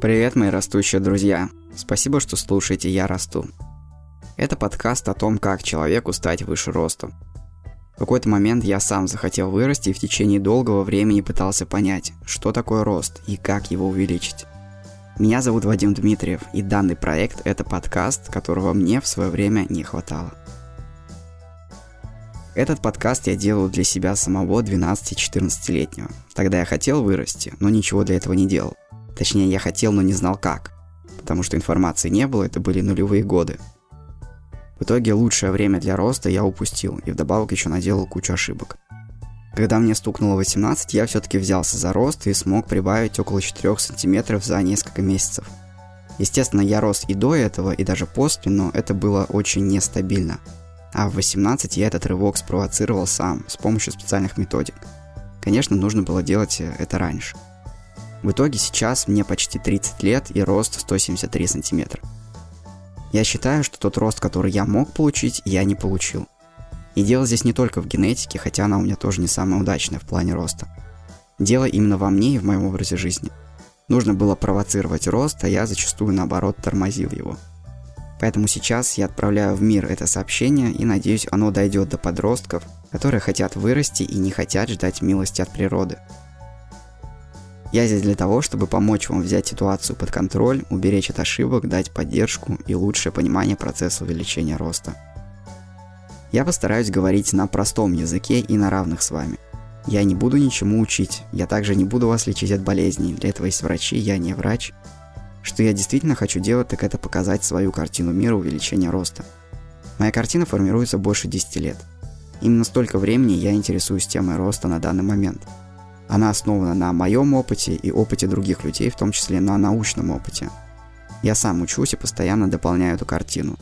Привет, мои растущие друзья. Спасибо, что слушаете «Я расту». Это подкаст о том, как человеку стать выше ростом. В какой-то момент я сам захотел вырасти и в течение долгого времени пытался понять, что такое рост и как его увеличить. Меня зовут Вадим Дмитриев, и данный проект – это подкаст, которого мне в свое время не хватало. Этот подкаст я делаю для себя самого 12-14-летнего. Тогда я хотел вырасти, но ничего для этого не делал. Точнее, я хотел, но не знал как. Потому что информации не было, это были нулевые годы. В итоге лучшее время для роста я упустил, и вдобавок еще наделал кучу ошибок. Когда мне стукнуло 18, я все-таки взялся за рост и смог прибавить около 4 сантиметров за несколько месяцев. Естественно, я рос и до этого, и даже после, но это было очень нестабильно. А в 18 я этот рывок спровоцировал сам, с помощью специальных методик. Конечно, нужно было делать это раньше. В итоге сейчас мне почти 30 лет и рост 173 сантиметра. Я считаю, что тот рост, который я мог получить, я не получил. И дело здесь не только в генетике, хотя она у меня тоже не самая удачная в плане роста. Дело именно во мне и в моем образе жизни. Нужно было провоцировать рост, а я зачастую наоборот тормозил его. Поэтому сейчас я отправляю в мир это сообщение и надеюсь оно дойдет до подростков, которые хотят вырасти и не хотят ждать милости от природы. Я здесь для того, чтобы помочь вам взять ситуацию под контроль, уберечь от ошибок, дать поддержку и лучшее понимание процесса увеличения роста. Я постараюсь говорить на простом языке и на равных с вами. Я не буду ничему учить, я также не буду вас лечить от болезней, для этого есть врачи, я не врач. Что я действительно хочу делать, так это показать свою картину мира увеличения роста. Моя картина формируется больше 10 лет. Именно столько времени я интересуюсь темой роста на данный момент – она основана на моем опыте и опыте других людей, в том числе на научном опыте. Я сам учусь и постоянно дополняю эту картину.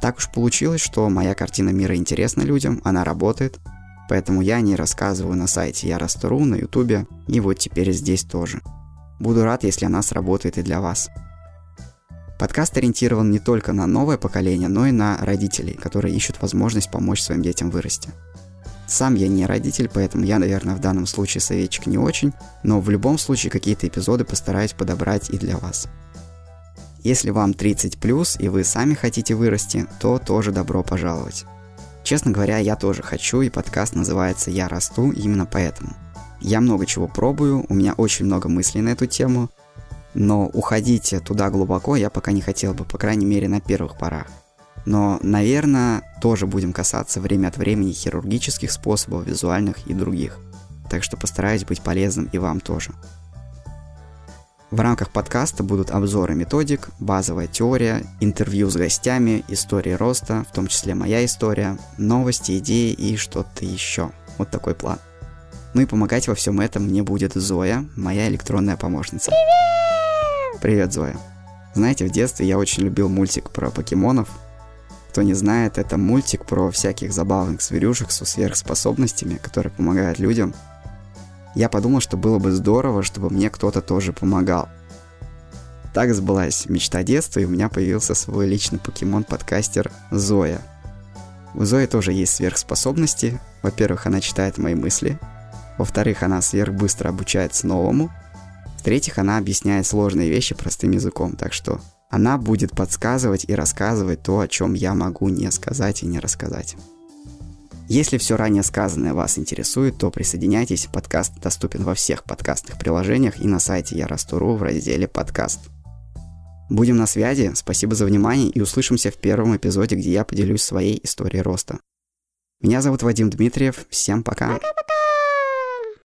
Так уж получилось, что моя картина мира интересна людям, она работает, поэтому я о ней рассказываю на сайте Я Расту.ру, на ютубе и вот теперь здесь тоже. Буду рад, если она сработает и для вас. Подкаст ориентирован не только на новое поколение, но и на родителей, которые ищут возможность помочь своим детям вырасти. Сам я не родитель, поэтому я, наверное, в данном случае советчик не очень, но в любом случае какие-то эпизоды постараюсь подобрать и для вас. Если вам 30 плюс и вы сами хотите вырасти, то тоже добро пожаловать. Честно говоря, я тоже хочу, и подкаст называется «Я расту» именно поэтому. Я много чего пробую, у меня очень много мыслей на эту тему, но уходить туда глубоко я пока не хотел бы, по крайней мере, на первых порах. Но, наверное, тоже будем касаться время от времени хирургических способов, визуальных и других. Так что постараюсь быть полезным и вам тоже. В рамках подкаста будут обзоры методик, базовая теория, интервью с гостями, истории роста, в том числе моя история, новости, идеи и что-то еще. Вот такой план. Ну и помогать во всем этом мне будет Зоя, моя электронная помощница. Привет! Привет, Зоя. Знаете, в детстве я очень любил мультик про покемонов, кто не знает, это мультик про всяких забавных зверюшек со сверхспособностями, которые помогают людям. Я подумал, что было бы здорово, чтобы мне кто-то тоже помогал. Так сбылась мечта детства, и у меня появился свой личный покемон-подкастер Зоя. У Зои тоже есть сверхспособности. Во-первых, она читает мои мысли. Во-вторых, она сверхбыстро обучается новому. В-третьих, она объясняет сложные вещи простым языком, так что она будет подсказывать и рассказывать то, о чем я могу не сказать и не рассказать. Если все ранее сказанное вас интересует, то присоединяйтесь, подкаст доступен во всех подкастных приложениях и на сайте Я Расту.ру в разделе «Подкаст». Будем на связи, спасибо за внимание и услышимся в первом эпизоде, где я поделюсь своей историей роста. Меня зовут Вадим Дмитриев, всем пока. Пока-пока.